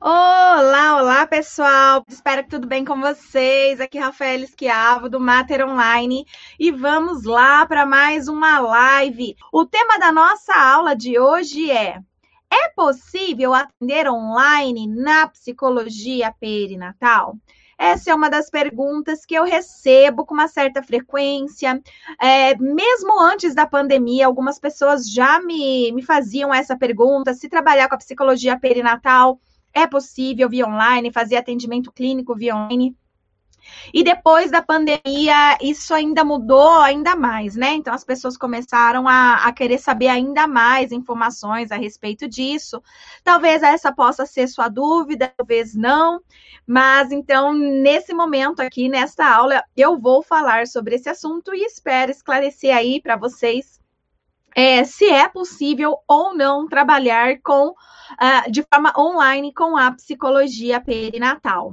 Olá, olá pessoal! Espero que tudo bem com vocês. Aqui é Rafael Esquiavo do Mater Online e vamos lá para mais uma live. O tema da nossa aula de hoje é: é possível atender online na psicologia perinatal? Essa é uma das perguntas que eu recebo com uma certa frequência. É, mesmo antes da pandemia, algumas pessoas já me, me faziam essa pergunta: se trabalhar com a psicologia perinatal é possível via online, fazer atendimento clínico via online. E depois da pandemia, isso ainda mudou ainda mais, né? Então as pessoas começaram a, a, querer saber ainda mais informações a respeito disso. Talvez essa possa ser sua dúvida, talvez não. Mas então, nesse momento aqui, nesta aula, eu vou falar sobre esse assunto e espero esclarecer aí para vocês é, se é possível ou não trabalhar com uh, de forma online com a psicologia perinatal.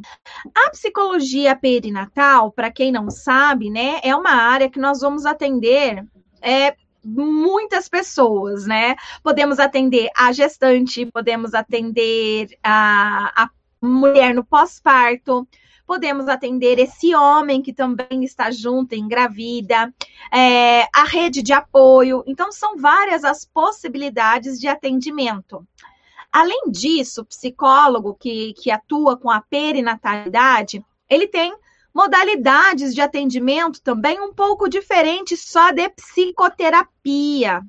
A psicologia perinatal, para quem não sabe, né, é uma área que nós vamos atender é, muitas pessoas, né? Podemos atender a gestante, podemos atender a, a mulher no pós-parto, podemos atender esse homem que também está junto, engravida, é, a rede de apoio. Então, são várias as possibilidades de atendimento. Além disso, o psicólogo que, que atua com a perinatalidade, ele tem modalidades de atendimento também um pouco diferentes só de psicoterapia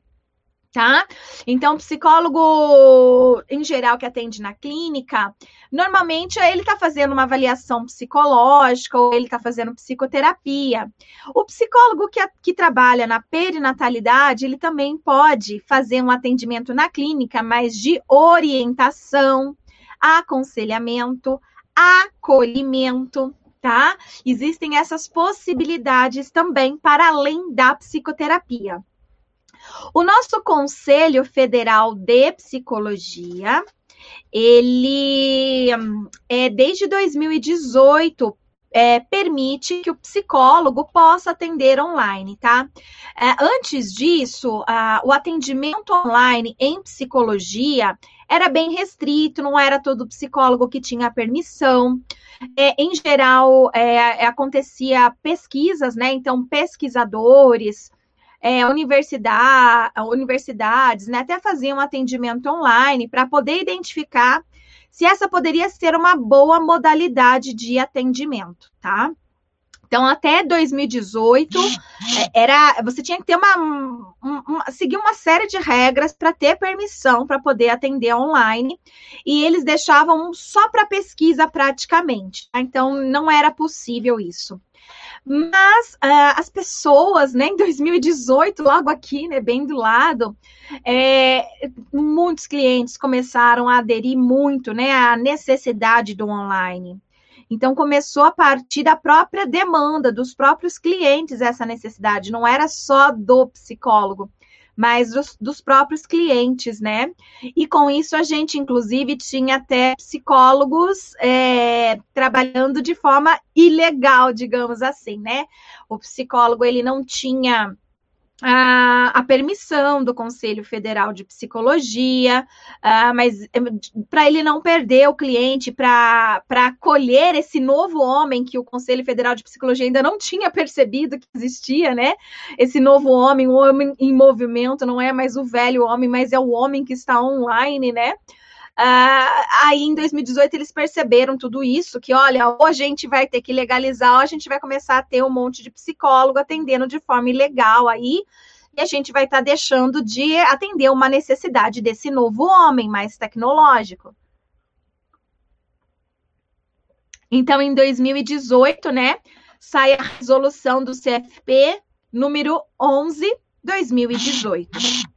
tá? Então, psicólogo em geral que atende na clínica, normalmente ele está fazendo uma avaliação psicológica ou ele está fazendo psicoterapia. O psicólogo que, que trabalha na perinatalidade, ele também pode fazer um atendimento na clínica, mas de orientação, aconselhamento, acolhimento, tá? Existem essas possibilidades também para além da psicoterapia. O nosso Conselho Federal de Psicologia, ele é desde 2018 é, permite que o psicólogo possa atender online, tá? É, antes disso, a, o atendimento online em psicologia era bem restrito, não era todo psicólogo que tinha permissão. É, em geral, é, acontecia pesquisas, né? Então, pesquisadores é, universidade, universidades, né, até faziam atendimento online para poder identificar se essa poderia ser uma boa modalidade de atendimento, tá? Então, até 2018, é, era, você tinha que ter uma, uma seguir uma série de regras para ter permissão para poder atender online, e eles deixavam só para pesquisa praticamente. Tá? Então, não era possível isso. Mas uh, as pessoas, né, em 2018, logo aqui, né, bem do lado, é, muitos clientes começaram a aderir muito, né, à necessidade do online. Então começou a partir da própria demanda dos próprios clientes essa necessidade, não era só do psicólogo mas dos, dos próprios clientes, né? E com isso a gente, inclusive, tinha até psicólogos é, trabalhando de forma ilegal, digamos assim, né? O psicólogo ele não tinha a, permissão do Conselho Federal de Psicologia, uh, mas eh, para ele não perder o cliente, para acolher esse novo homem que o Conselho Federal de Psicologia ainda não tinha percebido que existia, né? Esse novo homem, o homem em movimento, não é mais o velho homem, mas é o homem que está online, né? Uh, aí em 2018 eles perceberam tudo isso, que olha, ou a gente vai ter que legalizar, ou a gente vai começar a ter um monte de psicólogo atendendo de forma ilegal aí, e a gente vai estar tá deixando de atender uma necessidade desse novo homem mais tecnológico. Então, em 2018, né, sai a resolução do CFP número 11 2018.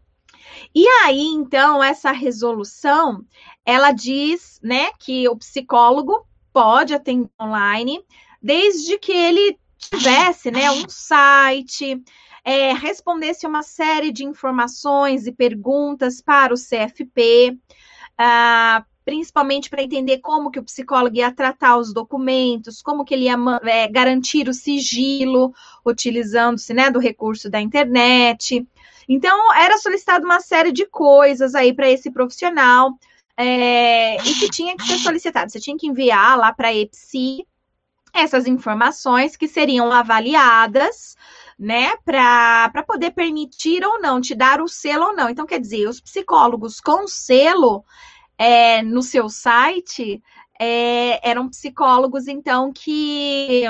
E aí, então, essa resolução, ela diz, né, que o psicólogo pode atender online, desde que ele tivesse, né, um site, é, respondesse uma série de informações e perguntas para o CFP, ah, principalmente para entender como que o psicólogo ia tratar os documentos, como que ele ia é, garantir o sigilo, utilizando-se né, do recurso da internet. Então, era solicitado uma série de coisas aí para esse profissional. é, e que tinha que ser solicitado. Você tinha que enviar lá para a EPSI essas informações que seriam avaliadas né, para poder permitir ou não, te dar o selo ou não. Então, quer dizer, os psicólogos com selo é, no seu site é, eram psicólogos, então, que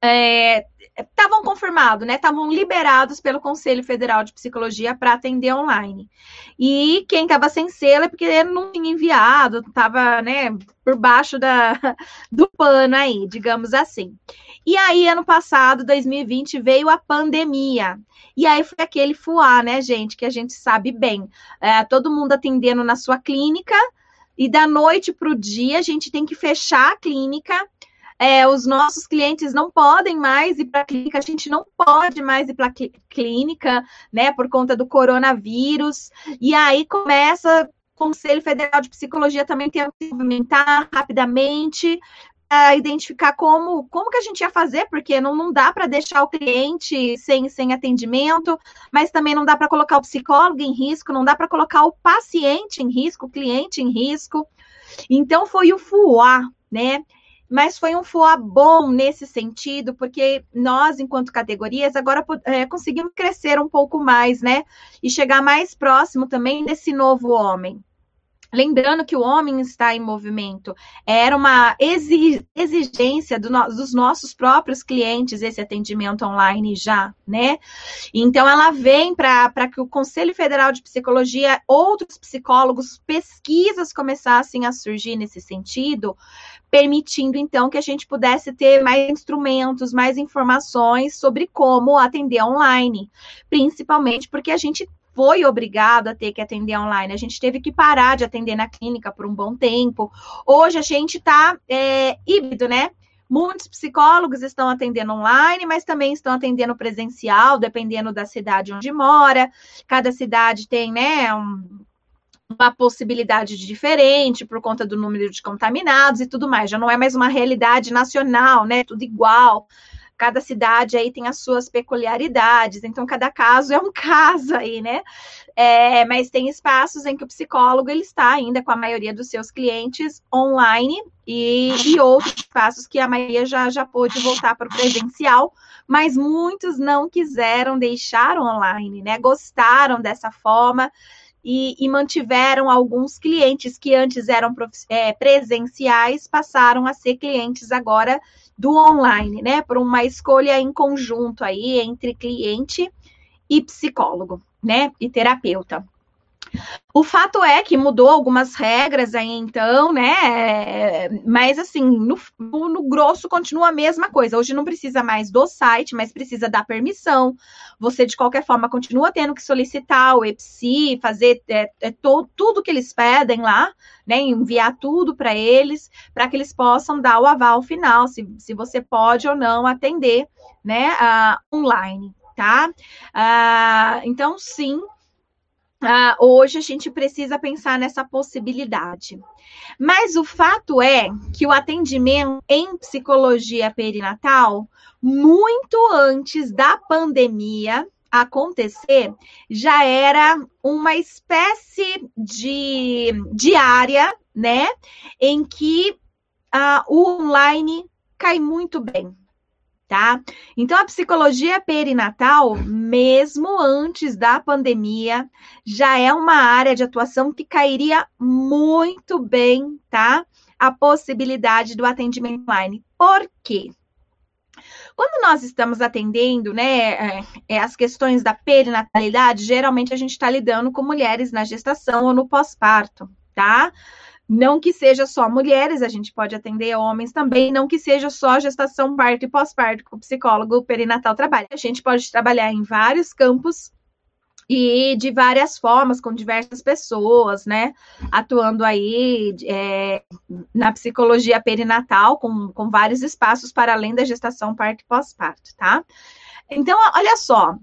estavam é, confirmados, né? Estavam liberados pelo Conselho Federal de Psicologia para atender online. E quem estava sem selo é porque não tinha enviado, estava, né, por baixo da, do pano aí, digamos assim. E aí, ano passado, 2020, veio a pandemia. E aí foi aquele fuá, né, gente, que a gente sabe bem. É, todo mundo atendendo na sua clínica, e da noite para o dia a gente tem que fechar a clínica é, os nossos clientes não podem mais ir para a clínica, a gente não pode mais ir para a clínica, né, por conta do coronavírus. E aí começa o Conselho Federal de Psicologia também tem que se movimentar rapidamente a identificar como, como que a gente ia fazer, porque não, não dá para deixar o cliente sem, sem atendimento, mas também não dá para colocar o psicólogo em risco, não dá para colocar o paciente em risco, o cliente em risco. Então foi o FUA, né? Mas foi um FOA bom nesse sentido, porque nós, enquanto categorias, agora é, conseguimos crescer um pouco mais, né? E chegar mais próximo também desse novo homem. Lembrando que o homem está em movimento, era uma exigência do no, dos nossos próprios clientes esse atendimento online já, né? Então, ela vem para que o Conselho Federal de Psicologia, outros psicólogos, pesquisas começassem a surgir nesse sentido, permitindo então que a gente pudesse ter mais instrumentos, mais informações sobre como atender online, principalmente porque a gente foi obrigado a ter que atender online. A gente teve que parar de atender na clínica por um bom tempo. Hoje a gente está é, híbrido, né? Muitos psicólogos estão atendendo online, mas também estão atendendo presencial, dependendo da cidade onde mora. Cada cidade tem, né, um, uma possibilidade diferente por conta do número de contaminados e tudo mais. Já não é mais uma realidade nacional, né? Tudo igual cada cidade aí tem as suas peculiaridades, então cada caso é um caso aí, né? É, mas tem espaços em que o psicólogo ele está ainda com a maioria dos seus clientes online e, e outros espaços que a maioria já, já pôde voltar para o presencial, mas muitos não quiseram deixar online, né? Gostaram dessa forma. E, e, mantiveram alguns clientes que antes eram é, presenciais, passaram a ser clientes agora do online, né? Por uma escolha em conjunto aí entre cliente e psicólogo, né? E terapeuta. O fato é que mudou algumas regras aí, então, né? Mas assim, no, no, grosso continua a mesma coisa. Hoje não precisa mais do site, mas precisa da permissão. Você, de qualquer forma, continua tendo que solicitar o EPSI, fazer é, é, to, tudo que eles pedem lá, né? Enviar tudo para eles, para que eles possam dar o aval final, se, se você pode ou não atender, né? Uh, online, tá? Uh, então, sim ah, hoje a gente precisa pensar nessa possibilidade. Mas o fato é que o atendimento em psicologia perinatal, muito antes da pandemia acontecer, já era uma espécie de, de área, né, em que ah, o online cai muito bem tá? Então, a psicologia perinatal, mesmo antes da pandemia, já é uma área de atuação que cairia muito bem, tá? A possibilidade do atendimento online. Por quê? Quando nós estamos atendendo, né, é, é as questões da perinatalidade, geralmente a gente está lidando com mulheres na gestação ou no pós-parto, tá? Não que seja só mulheres, a gente pode atender homens também, não que seja só gestação, parto e pós-parto, que o psicólogo perinatal trabalha. A gente pode trabalhar em vários campos e de várias formas, com diversas pessoas, né? Atuando aí é, na psicologia perinatal, com, com vários espaços para além da gestação, parto e pós-parto, tá? Então, olha só.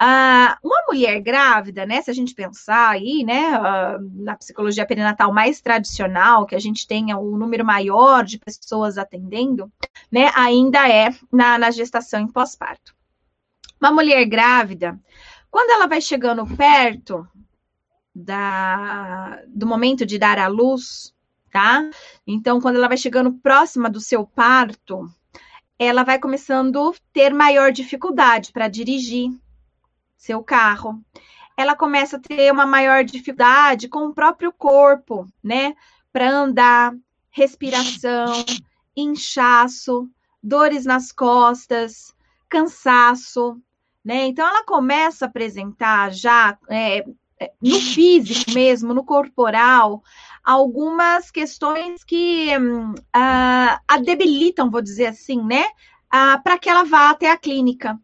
Ah, uma mulher grávida, né? Se a gente pensar aí, né, ah, na psicologia perinatal mais tradicional, que a gente tenha um número maior de pessoas atendendo, né? Ainda é na, na gestação e pós-parto. Uma mulher grávida, quando ela vai chegando perto da, do momento de dar à luz, tá? Então, quando ela vai chegando próxima do seu parto, ela vai começando a ter maior dificuldade para dirigir seu carro. Ela começa a ter uma maior dificuldade com o próprio corpo, né? Para andar, respiração, inchaço, dores nas costas, cansaço, né? Então ela começa a apresentar já é, é no físico mesmo, no corporal, algumas questões que uh, a debilitam, vou dizer assim, né? Uh, para que ela vá até a clínica.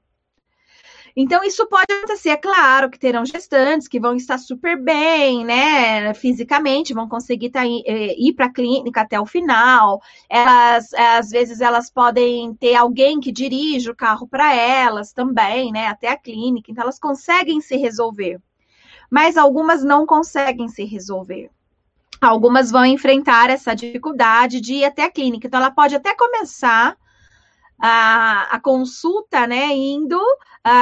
Então, isso pode acontecer, é claro que terão gestantes que vão estar super bem, né, fisicamente, vão conseguir tá, eh, ir para a clínica até o final. Elas, às vezes, elas podem ter alguém que dirige o carro para elas também, né, até a clínica. Então, elas conseguem se resolver. Mas algumas não conseguem se resolver. Algumas vão enfrentar essa dificuldade de ir até a clínica. Então, ela pode até começar a, a consulta, né, indo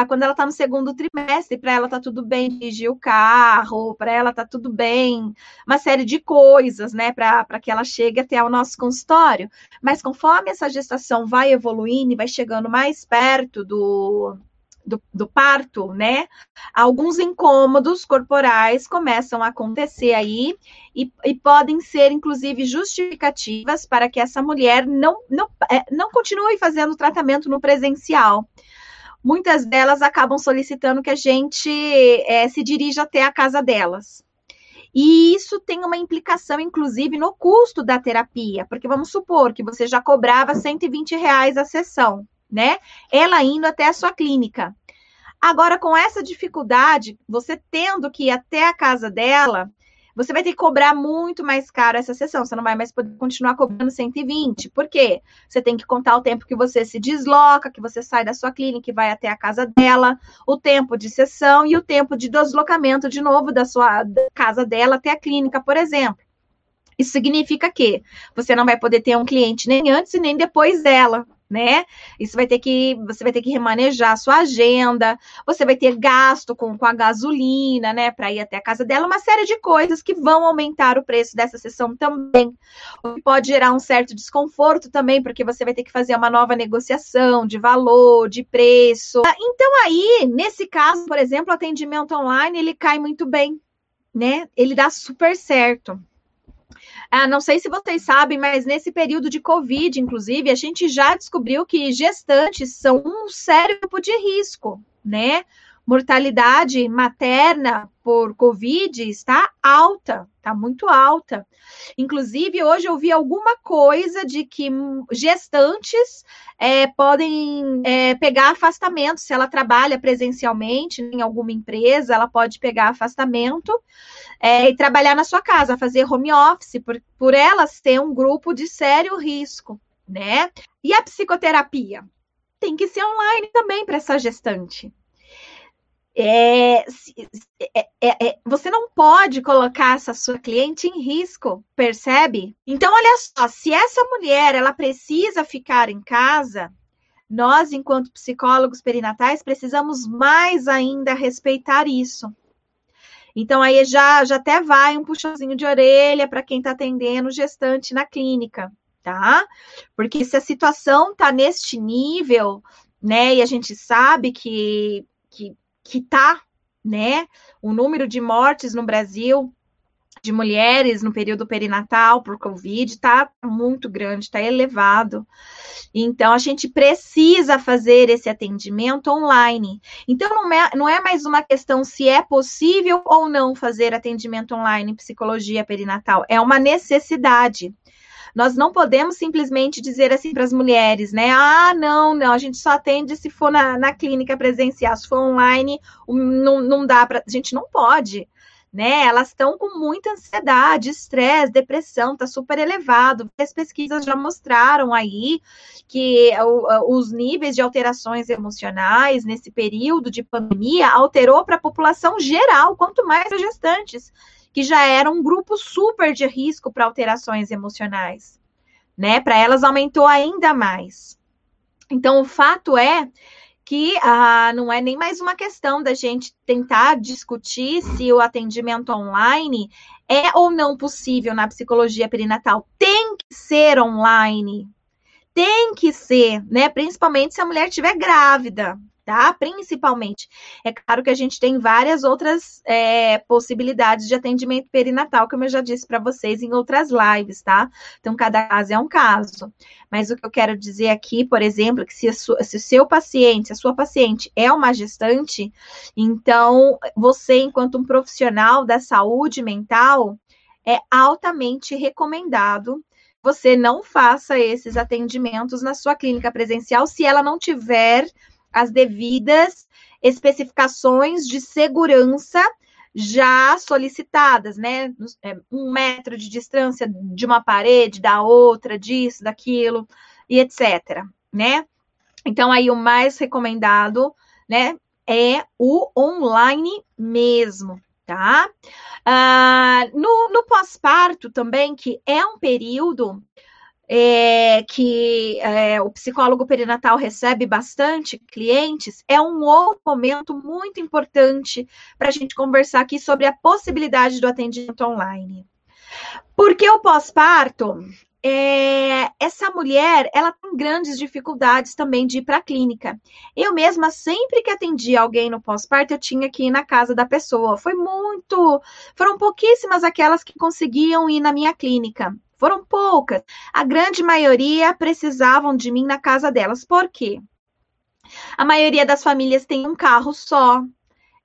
quando ela está no segundo trimestre, para ela tá tudo bem dirigir o carro, para ela tá tudo bem, uma série de coisas, né, para que ela chegue até o nosso consultório. Mas conforme essa gestação vai evoluindo e vai chegando mais perto do, do, do, parto, né? Alguns incômodos corporais começam a acontecer aí e, e, podem ser, inclusive, justificativas para que essa mulher não, não, é, não continue fazendo tratamento no presencial. Muitas delas acabam solicitando que a gente é, se dirija até a casa delas. E isso tem uma implicação, inclusive, no custo da terapia, porque vamos supor que você já cobrava 120 reais a sessão né? Ela indo até a sua clínica. Agora, com essa dificuldade, você tendo que ir até a casa dela, você vai ter que cobrar muito mais caro essa sessão. Você não vai mais poder continuar cobrando 120. Por quê? Você tem que contar o tempo que você se desloca, que você sai da sua clínica e vai até a casa dela, o tempo de sessão e o tempo de deslocamento de novo da sua da casa dela até a clínica, por exemplo. Isso significa que você não vai poder ter um cliente nem antes e nem depois dela né? Isso vai ter que, você vai ter que remanejar a sua agenda, você vai ter gasto com, com a gasolina, né, para ir até a casa dela, uma série de coisas que vão aumentar o preço dessa sessão também. O que pode gerar um certo desconforto também, porque você vai ter que fazer uma nova negociação de valor, de preço. Então aí, nesse caso, por exemplo, atendimento online, ele cai muito bem, né? Ele dá super certo. Ah, não sei se vocês sabem, mas nesse período de Covid, inclusive, a gente já descobriu que gestantes são um sério grupo de risco, né? Mortalidade materna por Covid está alta, está muito alta. Inclusive, hoje eu vi alguma coisa de que gestantes é, podem é, pegar afastamento. Se ela trabalha presencialmente em alguma empresa, ela pode pegar afastamento é, e trabalhar na sua casa, fazer home office, por, por elas ter um grupo de sério risco, né? E a psicoterapia? Tem que ser online também para essa gestante. É, é, é, é, você não pode colocar essa sua cliente em risco, percebe? Então, olha só, se essa mulher ela precisa ficar em casa, nós, enquanto psicólogos perinatais, precisamos mais ainda respeitar isso. Então, aí já, já até vai um puxãozinho de orelha para quem está atendendo gestante na clínica, tá? Porque se a situação está neste nível, né, e a gente sabe que, que, que tá, né, o número de mortes no Brasil de mulheres no período perinatal por Covid está muito grande, está elevado. Então, a gente precisa fazer esse atendimento online. Então, não é, não é mais uma questão se é possível ou não fazer atendimento online em psicologia perinatal, é uma necessidade. Nós não podemos simplesmente dizer assim para as mulheres, né? Ah, não, não, a gente só atende se for na, na clínica presencial, se for online, não, não dá para. A gente não pode né? Elas estão com muita ansiedade, estresse, depressão, está super elevado. As pesquisas já mostraram aí que os níveis de alterações emocionais nesse período de pandemia alterou para a população geral, quanto mais as gestantes, que já eram um grupo super de risco para alterações emocionais, né? Para elas aumentou ainda mais. Então, o fato é que ah, não é nem mais uma questão da gente tentar discutir se o atendimento online é ou não possível na psicologia perinatal. Tem que ser online. Tem que ser, né? Principalmente se a mulher estiver grávida tá? Principalmente. É claro que a gente tem várias outras é, possibilidades de atendimento perinatal, como eu já disse para vocês em outras lives, tá? Então, cada caso é um caso. Mas o que eu quero dizer aqui, por exemplo, que se, sua, se o seu paciente, a sua paciente é uma gestante, então você, enquanto um profissional da saúde mental, é altamente recomendado você não faça esses atendimentos na sua clínica presencial se ela não tiver as devidas especificações de segurança já solicitadas, né? É, um metro de distância de uma parede, da outra, disso, daquilo, e etc. Né? Então, aí o mais recomendado, né, é o online mesmo, tá? Ah, no, no pós-parto também, que é um período é, que é, o psicólogo perinatal recebe bastante clientes, é um outro momento muito importante para a gente conversar aqui sobre a possibilidade do atendimento online. Porque o pós-parto, é, essa mulher, ela tem grandes dificuldades também de ir para a clínica. Eu mesma, sempre que atendi alguém no pós-parto, eu tinha que ir na casa da pessoa. Foi muito, foram pouquíssimas aquelas que conseguiam ir na minha clínica. Foram poucas. A grande maioria precisavam de mim na casa delas. Por quê? A maioria das famílias tem um carro só.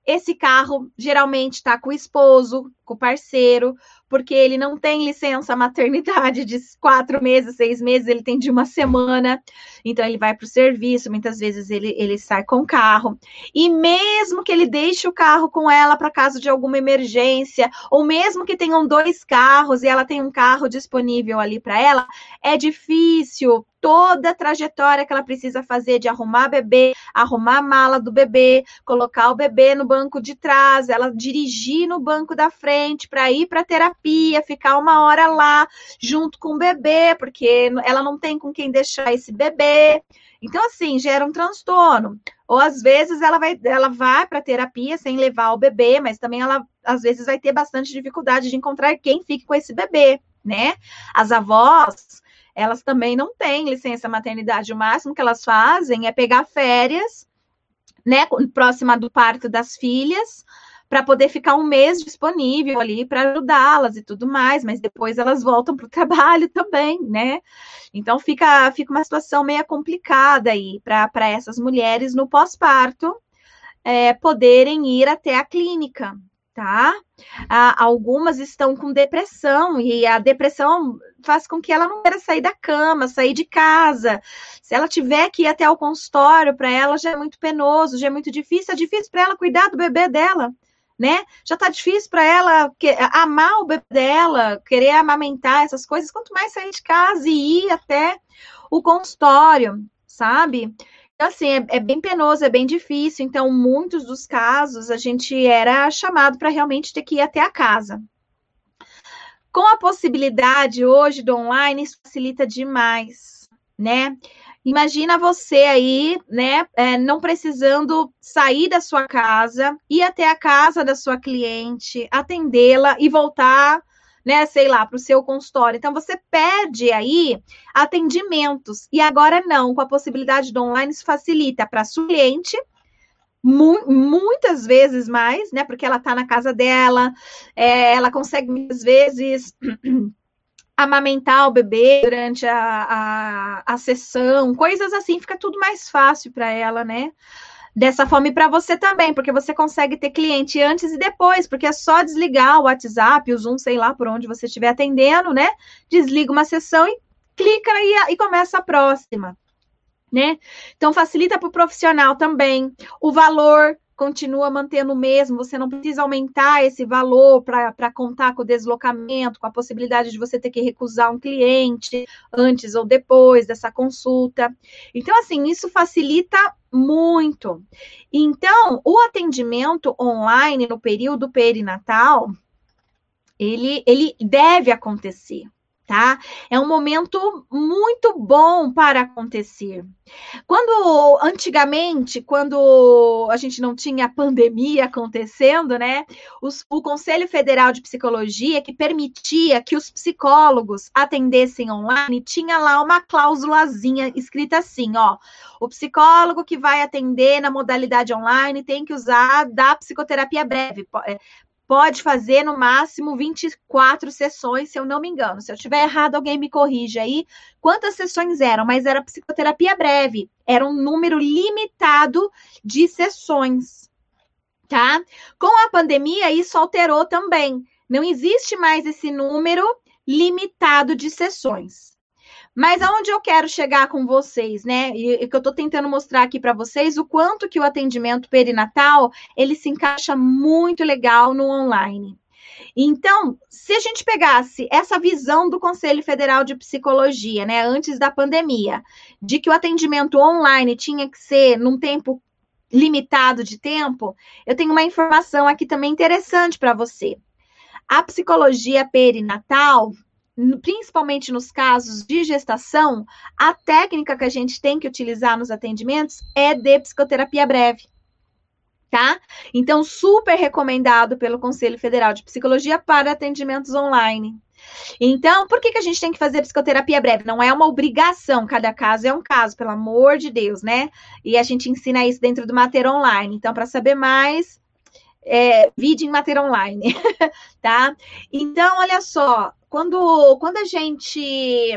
Esse carro geralmente está com o esposo, com o parceiro, porque ele não tem licença maternidade de quatro meses, seis meses, ele tem de uma semana. Então, ele vai para o serviço, muitas vezes ele, ele sai com o carro. E mesmo que ele deixe o carro com ela para caso de alguma emergência, ou mesmo que tenham dois carros e ela tem um carro disponível ali para ela, é difícil toda a trajetória que ela precisa fazer de arrumar bebê, arrumar a mala do bebê, colocar o bebê no banco de trás, ela dirigir no banco da frente para ir para terapia, ficar uma hora lá junto com o bebê, porque ela não tem com quem deixar esse bebê. Então, assim, gera um transtorno. Ou às vezes ela vai, ela vai para terapia sem levar o bebê, mas também ela às vezes vai ter bastante dificuldade de encontrar quem fique com esse bebê, né? As avós, elas também não têm licença maternidade. O máximo que elas fazem é pegar férias, né, próxima do parto das filhas, para poder ficar um mês disponível ali para ajudá-las e tudo mais, mas depois elas voltam para o trabalho também, né? Então fica, fica uma situação meio complicada aí para essas mulheres no pós-parto é, poderem ir até a clínica, tá? Ah, algumas estão com depressão e a depressão faz com que ela não queira sair da cama, sair de casa. Se ela tiver que ir até o consultório, para ela já é muito penoso, já é muito difícil, é difícil para ela cuidar do bebê dela né? Já tá difícil para ela que, amar o bebê dela, querer amamentar essas coisas, quanto mais sair de casa e ir até o consultório, sabe? Então, assim, é, é, bem penoso, é bem difícil. Então, muitos dos casos a gente era chamado para realmente ter que ir até a casa. Com a possibilidade hoje do online, isso facilita demais, né? Imagina você aí, né, é, não precisando sair da sua casa, ir até a casa da sua cliente, atendê-la e voltar, né, sei lá, para o seu consultório. Então, você perde aí atendimentos. E agora não, com a possibilidade do online, isso facilita para a sua cliente, Mu muitas vezes mais, né? Porque ela está na casa dela, é, ela consegue muitas vezes amamentar o bebê durante a, a, a sessão, coisas assim, fica tudo mais fácil para ela, né? Dessa forma e para você também, porque você consegue ter cliente antes e depois, porque é só desligar o WhatsApp, o Zoom, sei lá por onde você estiver atendendo, né? Desliga uma sessão e clica e, e começa a próxima, né? Então facilita para o profissional também. O valor continua mantendo o mesmo, você não precisa aumentar esse valor para contar com o deslocamento, com a possibilidade de você ter que recusar um cliente antes ou depois dessa consulta. Então, assim, isso facilita muito. Então, o atendimento online no período perinatal, ele, ele deve acontecer, tá? É um momento muito bom para acontecer. Quando antigamente, quando a gente não tinha pandemia acontecendo, né? Os, o Conselho Federal de Psicologia, que permitia que os psicólogos atendessem online, tinha lá uma cláusulazinha escrita assim: ó, o psicólogo que vai atender na modalidade online tem que usar da psicoterapia breve. Pode fazer no máximo 24 sessões, se eu não me engano. Se eu tiver errado, alguém me corrige aí. Quantas sessões eram? Mas era psicoterapia breve. Era um número limitado de sessões, tá? Com a pandemia, isso alterou também. Não existe mais esse número limitado de sessões. Mas aonde eu quero chegar com vocês, né? E que eu estou tentando mostrar aqui para vocês o quanto que o atendimento perinatal ele se encaixa muito legal no online. Então, se a gente pegasse essa visão do Conselho Federal de Psicologia, né, antes da pandemia, de que o atendimento online tinha que ser num tempo limitado de tempo, eu tenho uma informação aqui também interessante para você. A psicologia perinatal, principalmente nos casos de gestação, a técnica que a gente tem que utilizar nos atendimentos é de psicoterapia breve. Tá? Então, super recomendado pelo Conselho Federal de Psicologia para atendimentos online. Então, por que, que a gente tem que fazer psicoterapia breve? Não é uma obrigação, cada caso é um caso, pelo amor de Deus, né? E a gente ensina isso dentro do Mater Online. Então, para saber mais, é, vídeo em Mater Online, tá? Então, olha só, quando, quando a gente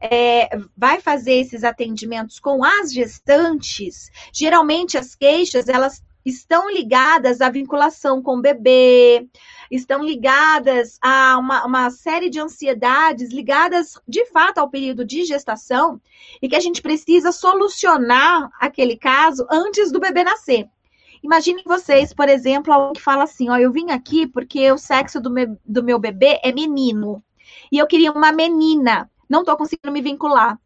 é, vai fazer esses atendimentos com as gestantes, geralmente as queixas elas estão ligadas à vinculação com o bebê, estão ligadas a uma, uma, série de ansiedades ligadas de fato ao período de gestação e que a gente precisa solucionar aquele caso antes do bebê nascer. Imaginem vocês, por exemplo, alguém que fala assim: ó, eu vim aqui porque o sexo do meu, do meu bebê é menino e eu queria uma menina. Não estou conseguindo me vincular,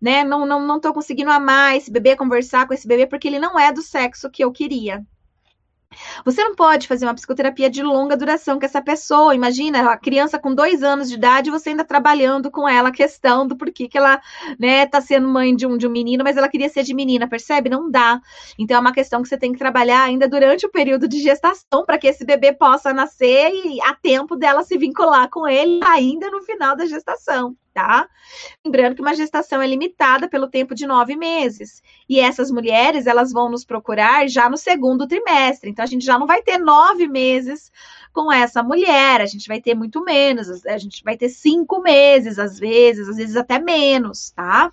né? Não, não, não tô conseguindo amar esse bebê, conversar com esse bebê, porque ele não é do sexo que eu queria. Você não pode fazer uma psicoterapia de longa duração com essa pessoa. Imagina, a criança com dois anos de idade, você ainda trabalhando com ela a questão do porquê que ela né, tá sendo mãe de um, de um menino, mas ela queria ser de menina, percebe? Não dá. Então é uma questão que você tem que trabalhar ainda durante o período de gestação para que esse bebê possa nascer e a tempo dela se vincular com ele ainda no final da gestação tá? Lembrando que uma gestação é limitada pelo tempo de nove meses. E essas mulheres, elas vão nos procurar já no segundo trimestre. Então, a gente já não vai ter nove meses com essa mulher, a gente vai ter muito menos, a gente vai ter cinco meses, às vezes, às vezes até menos, tá?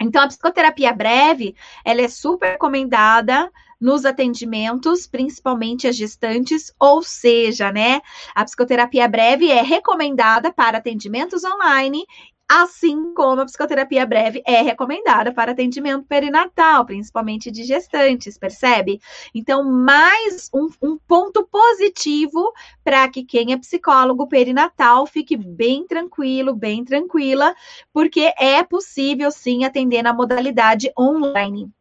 Então, a psicoterapia breve, ela é super recomendada nos atendimentos, principalmente as gestantes, ou seja, né, a psicoterapia breve é recomendada para atendimentos online assim como a psicoterapia breve é recomendada para atendimento perinatal, principalmente de gestantes, percebe? Então, mais um, um ponto positivo para que quem é psicólogo perinatal fique bem tranquilo, bem tranquila, porque é possível sim atender na modalidade online.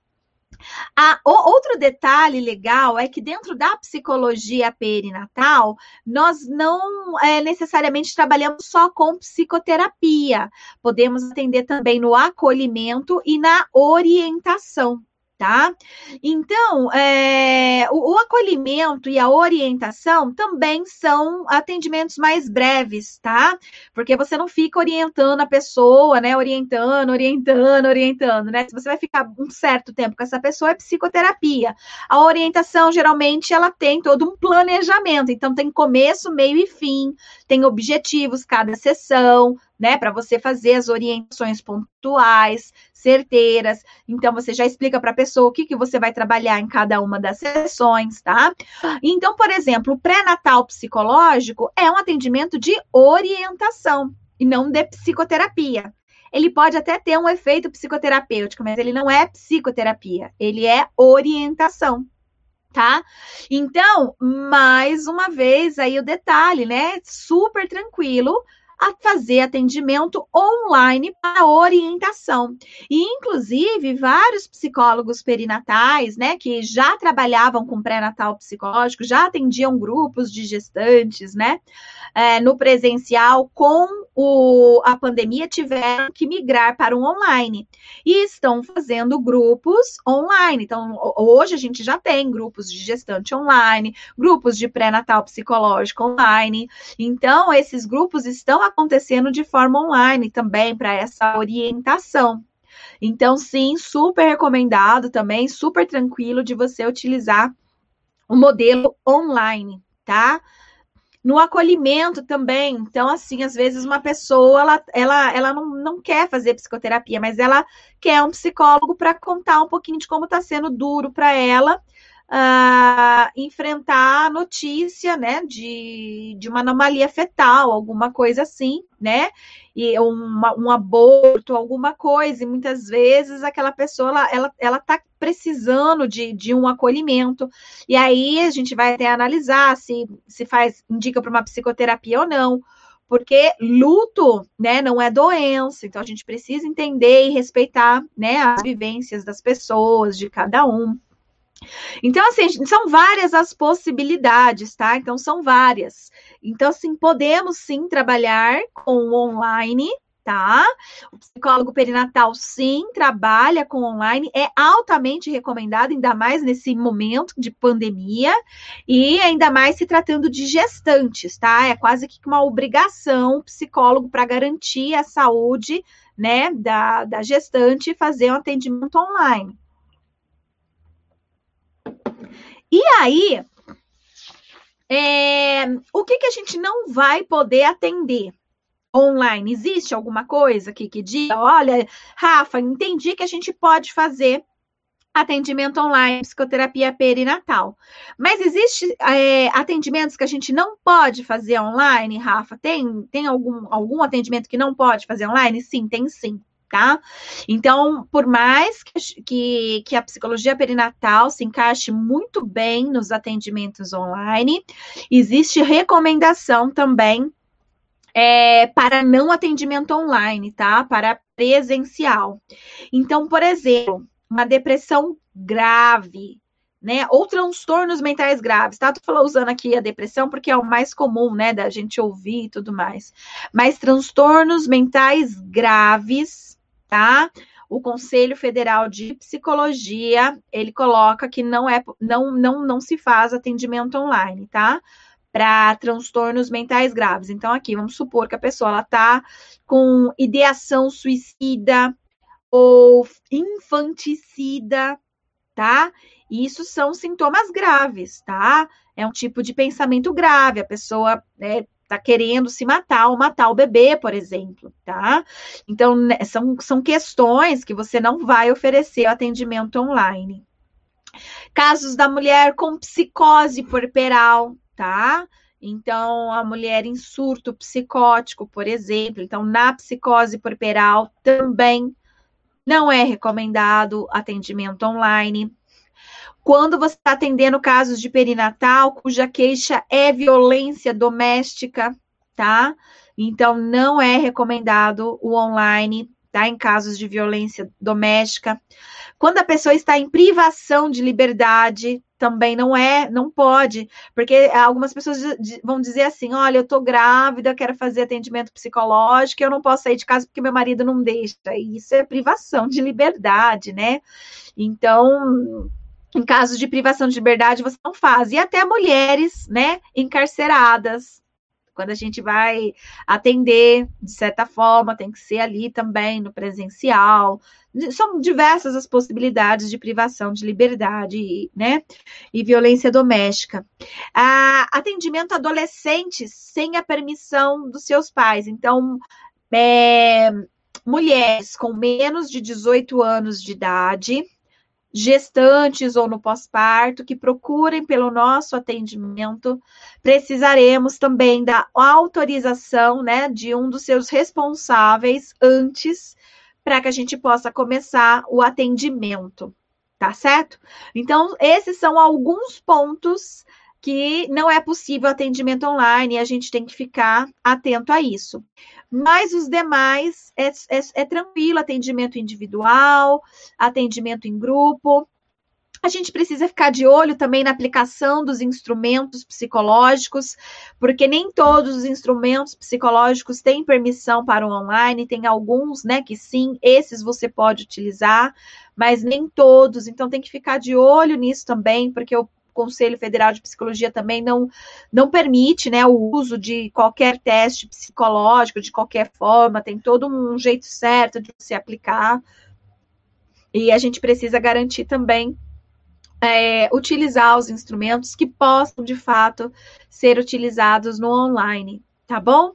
Ah, outro detalhe legal é que dentro da psicologia perinatal, nós não é, necessariamente trabalhamos só com psicoterapia. Podemos atender também no acolhimento e na orientação tá? Então, é, o, o, acolhimento e a orientação também são atendimentos mais breves, tá? Porque você não fica orientando a pessoa, né? Orientando, orientando, orientando, né? Se você vai ficar um certo tempo com essa pessoa, é psicoterapia. A orientação, geralmente, ela tem todo um planejamento. Então, tem começo, meio e fim, tem objetivos cada sessão, né, para você fazer as orientações pontuais, certeiras. Então, você já explica para a pessoa o que, que você vai trabalhar em cada uma das sessões, tá? Então, por exemplo, o pré-natal psicológico é um atendimento de orientação e não de psicoterapia. Ele pode até ter um efeito psicoterapêutico, mas ele não é psicoterapia, ele é orientação tá? Então, mais uma vez aí o detalhe, né? Super tranquilo a fazer atendimento online para orientação. E, inclusive, vários psicólogos perinatais, né, que já trabalhavam com pré-natal psicológico, já atendiam grupos de gestantes, né, é, no presencial, com o, a pandemia, tiveram que migrar para o online. E estão fazendo grupos online. Então, hoje a gente já tem grupos de gestante online, grupos de pré-natal psicológico online. Então, esses grupos estão acontecendo de forma online também para essa orientação. Então, sim, super recomendado também, super tranquilo de você utilizar o modelo online, tá? No acolhimento também, então, assim, às vezes uma pessoa, ela, ela, ela não, não quer fazer psicoterapia, mas ela quer um psicólogo para contar um pouquinho de como está sendo duro para ela uh, enfrentar a notícia, né, de, de uma anomalia fetal, alguma coisa assim, né, e uma, um aborto, alguma coisa, e muitas vezes aquela pessoa, ela, ela, ela tá precisando de, de um acolhimento, e aí a gente vai até analisar se, se faz, indica para uma psicoterapia ou não, porque luto, né, não é doença, então a gente precisa entender e respeitar, né, as vivências das pessoas, de cada um. Então, assim, são várias as possibilidades, tá? Então, são várias. Então, assim, podemos sim trabalhar com o online, tá? O psicólogo perinatal sim trabalha com online, é altamente recomendado, ainda mais nesse momento de pandemia, e ainda mais se tratando de gestantes, tá? É quase que uma obrigação o psicólogo para garantir a saúde, né, da, da gestante fazer um atendimento online. E aí, é, o que, que a gente não vai poder atender online? Existe alguma coisa aqui que diga, olha, Rafa, entendi que a gente pode fazer atendimento online, psicoterapia perinatal. Mas existe é, atendimentos que a gente não pode fazer online, Rafa? Tem, tem algum, algum atendimento que não pode fazer online? Sim, tem sim tá? Então, por mais que, que, que, a psicologia perinatal se encaixe muito bem nos atendimentos online, existe recomendação também é, para não atendimento online, tá? Para presencial. Então, por exemplo, uma depressão grave, né? Ou transtornos mentais graves, tá? Tô falando, usando aqui a depressão porque é o mais comum, né, da gente ouvir e tudo mais. Mas transtornos mentais graves, tá? O Conselho Federal de Psicologia, ele coloca que não é não não não se faz atendimento online, tá? Para transtornos mentais graves. Então aqui vamos supor que a pessoa ela tá com ideação suicida ou infanticida, tá? Isso são sintomas graves, tá? É um tipo de pensamento grave. A pessoa é, tá querendo se matar ou matar o bebê, por exemplo, tá? Então, né, são, são questões que você não vai oferecer atendimento online. Casos da mulher com psicose puerperal, tá? Então, a mulher em surto psicótico, por exemplo. Então, na psicose puerperal também não é recomendado atendimento online. Quando você está atendendo casos de perinatal, cuja queixa é violência doméstica, tá? Então, não é recomendado o online, tá? Em casos de violência doméstica. Quando a pessoa está em privação de liberdade, também não é, não pode, porque algumas pessoas vão dizer assim: olha, eu tô grávida, quero fazer atendimento psicológico, eu não posso sair de casa porque meu marido não deixa. Isso é privação de liberdade, né? Então, em casos de privação de liberdade, você não faz. E até mulheres, né, encarceradas. Quando a gente vai atender, de certa forma, tem que ser ali também no presencial. São diversas as possibilidades de privação de liberdade, né? E violência doméstica. Ah, atendimento a adolescentes sem a permissão dos seus pais. Então, é, mulheres com menos de 18 anos de idade, gestantes ou no pós-parto que procurem pelo nosso atendimento, precisaremos também da autorização, né, de um dos seus responsáveis antes para que a gente possa começar o atendimento, tá certo? Então, esses são alguns pontos que não é possível atendimento online e a gente tem que ficar atento a isso. Mas os demais é, é, é tranquilo, atendimento individual, atendimento em grupo. A gente precisa ficar de olho também na aplicação dos instrumentos psicológicos, porque nem todos os instrumentos psicológicos têm permissão para o online, tem alguns, né, que sim, esses você pode utilizar, mas nem todos. Então tem que ficar de olho nisso também, porque o Conselho Federal de Psicologia também não, não permite né, o uso de qualquer teste psicológico de qualquer forma, tem todo um jeito certo de se aplicar. E a gente precisa garantir também é, utilizar os instrumentos que possam, de fato, ser utilizados no online, tá bom?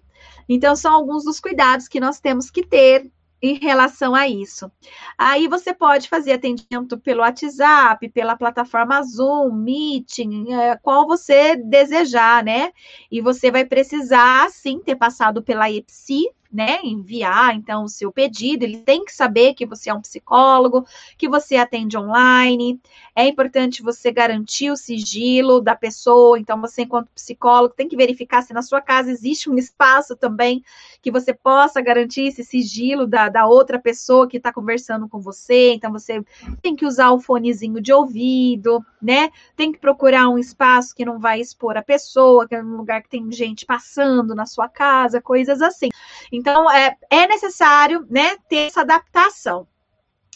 Então, são alguns dos cuidados que nós temos que ter em relação a isso. Aí você pode fazer atendimento pelo WhatsApp, pela plataforma Zoom, Meeting, é, qual você desejar, né? E você vai precisar, sim, ter passado pela EPSI, né, enviar então o seu pedido, ele tem que saber que você é um psicólogo, que você atende online. É importante você garantir o sigilo da pessoa, então você enquanto psicólogo tem que verificar se na sua casa existe um espaço também que você possa garantir esse sigilo da, da outra pessoa que está conversando com você. Então você tem que usar o fonezinho de ouvido, né? Tem que procurar um espaço que não vai expor a pessoa, que é um lugar que tem gente passando na sua casa, coisas assim. Então, é, é necessário né, ter essa adaptação.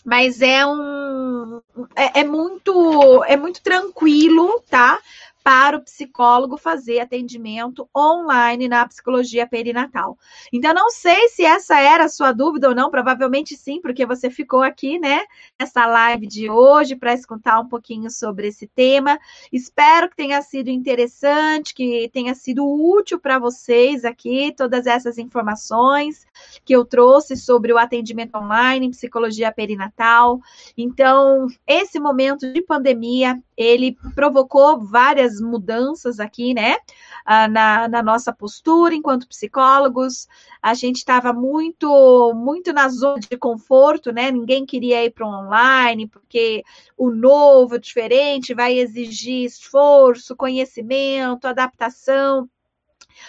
Mas é um. É, é muito, é muito tranquilo, tá? Para o psicólogo fazer atendimento online na psicologia perinatal. Então, não sei se essa era a sua dúvida ou não, provavelmente sim, porque você ficou aqui, né, nessa live de hoje para escutar um pouquinho sobre esse tema. Espero que tenha sido interessante, que tenha sido útil para vocês aqui, todas essas informações que eu trouxe sobre o atendimento online em psicologia perinatal. Então, esse momento de pandemia, ele provocou várias mudanças aqui, né? Ah, na, na, nossa postura enquanto psicólogos. A gente estava muito, muito na zona de conforto, né? Ninguém queria ir para o online, porque o novo, diferente, vai exigir esforço, conhecimento, adaptação.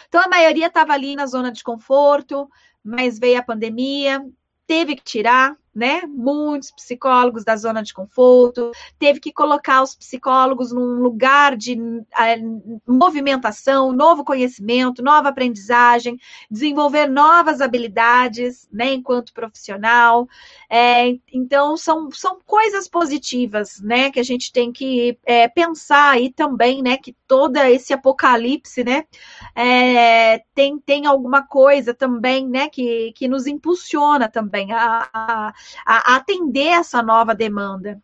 Então, a maioria estava ali na zona de conforto, mas veio a pandemia, teve que tirar, né? Muitos psicólogos da zona de conforto, teve que colocar os psicólogos num lugar de uh, movimentação, novo conhecimento, nova aprendizagem, desenvolver novas habilidades, né, enquanto profissional. É, então, são, são coisas positivas, né, que a gente tem que é, pensar aí também, né, que todo esse apocalipse, né, é, tem, tem alguma coisa também, né, que, que nos impulsiona também a, a a atender essa nova demanda.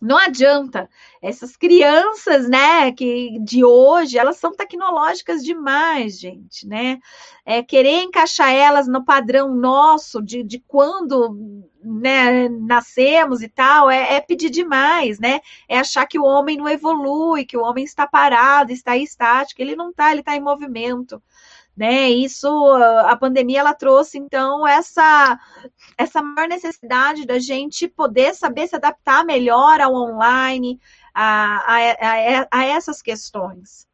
Não adianta. Essas crianças, né, que de hoje, elas são tecnológicas demais, gente, né? É, querer encaixar elas no padrão nosso de, de quando né, nascemos e tal, é, é, pedir demais, né? É achar que o homem não evolui, que o homem está parado, está estático. Ele não está, ele está em movimento né? Isso, a pandemia ela trouxe então essa essa maior necessidade da gente poder saber se adaptar melhor ao online, a, a, a, a essas questões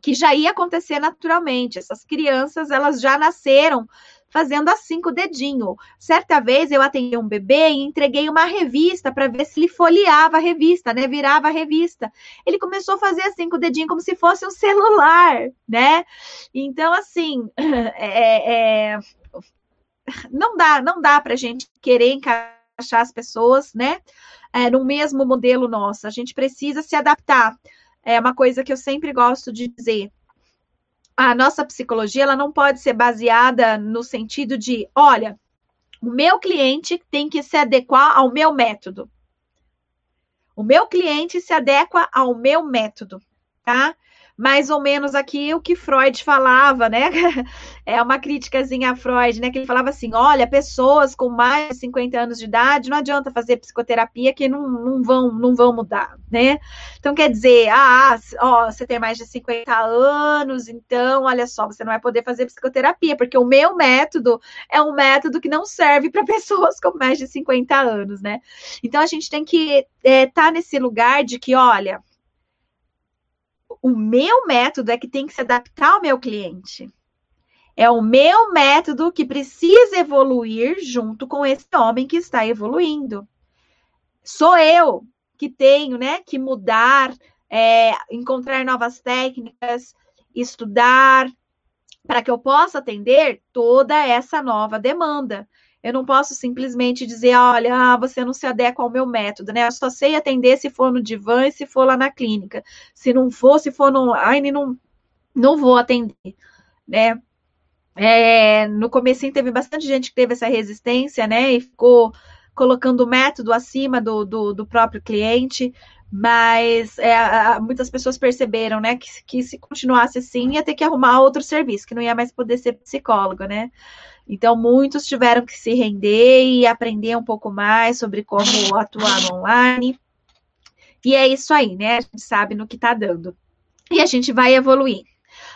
que já ia acontecer naturalmente. Essas crianças elas já nasceram fazendo assim com o dedinho. Certa vez eu atendi um bebê e entreguei uma revista para ver se ele folheava a revista, né? Virava a revista. Ele começou a fazer assim com o dedinho como se fosse um celular, né? Então, assim, é, é, não dá, não dá para a gente querer encaixar as pessoas, né? É, no mesmo modelo nosso. A gente precisa se adaptar. É uma coisa que eu sempre gosto de dizer a nossa psicologia ela não pode ser baseada no sentido de, olha, o meu cliente tem que se adequar ao meu método. O meu cliente se adequa ao meu método, tá? Mais ou menos aqui o que Freud falava, né? É uma criticazinha a Freud, né? Que ele falava assim: olha, pessoas com mais de 50 anos de idade não adianta fazer psicoterapia que não, não, vão, não vão mudar, né? Então quer dizer, ah, ó, você tem mais de 50 anos, então olha só, você não vai poder fazer psicoterapia, porque o meu método é um método que não serve para pessoas com mais de 50 anos, né? Então a gente tem que estar é, tá nesse lugar de que, olha, o meu método é que tem que se adaptar ao meu cliente. É o meu método que precisa evoluir junto com esse homem que está evoluindo. Sou eu que tenho, né, que mudar, é, encontrar novas técnicas, estudar, para que eu possa atender toda essa nova demanda. Eu não posso simplesmente dizer, olha, ah, você não se adequa ao meu método, né? Eu só sei atender se for no divã e se for lá na clínica. Se não for, se for no online, não, não vou atender, né? É, no começo teve bastante gente que teve essa resistência, né? E ficou colocando o método acima do, do, do próprio cliente, mas é, muitas pessoas perceberam, né, que, que se continuasse assim, ia ter que arrumar outro serviço, que não ia mais poder ser psicólogo, né? Então, muitos tiveram que se render e aprender um pouco mais sobre como atuar online. E é isso aí, né? A gente sabe no que tá dando. E a gente vai evoluir.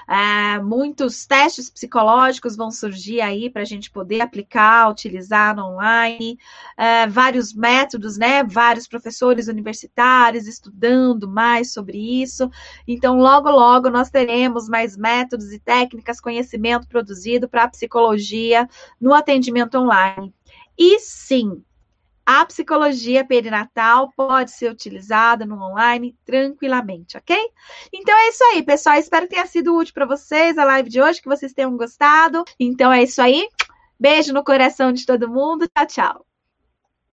É, muitos testes psicológicos vão surgir aí para a gente poder aplicar, utilizar no online, é, vários métodos, né? Vários professores universitários estudando mais sobre isso. Então, logo, logo nós teremos mais métodos e técnicas, conhecimento produzido para a psicologia no atendimento online. E sim, a psicologia perinatal pode ser utilizada no online tranquilamente, ok? Então é isso aí, pessoal. Espero que tenha sido útil para vocês a live de hoje, que vocês tenham gostado. Então é isso aí. Beijo no coração de todo mundo. Tchau, tchau.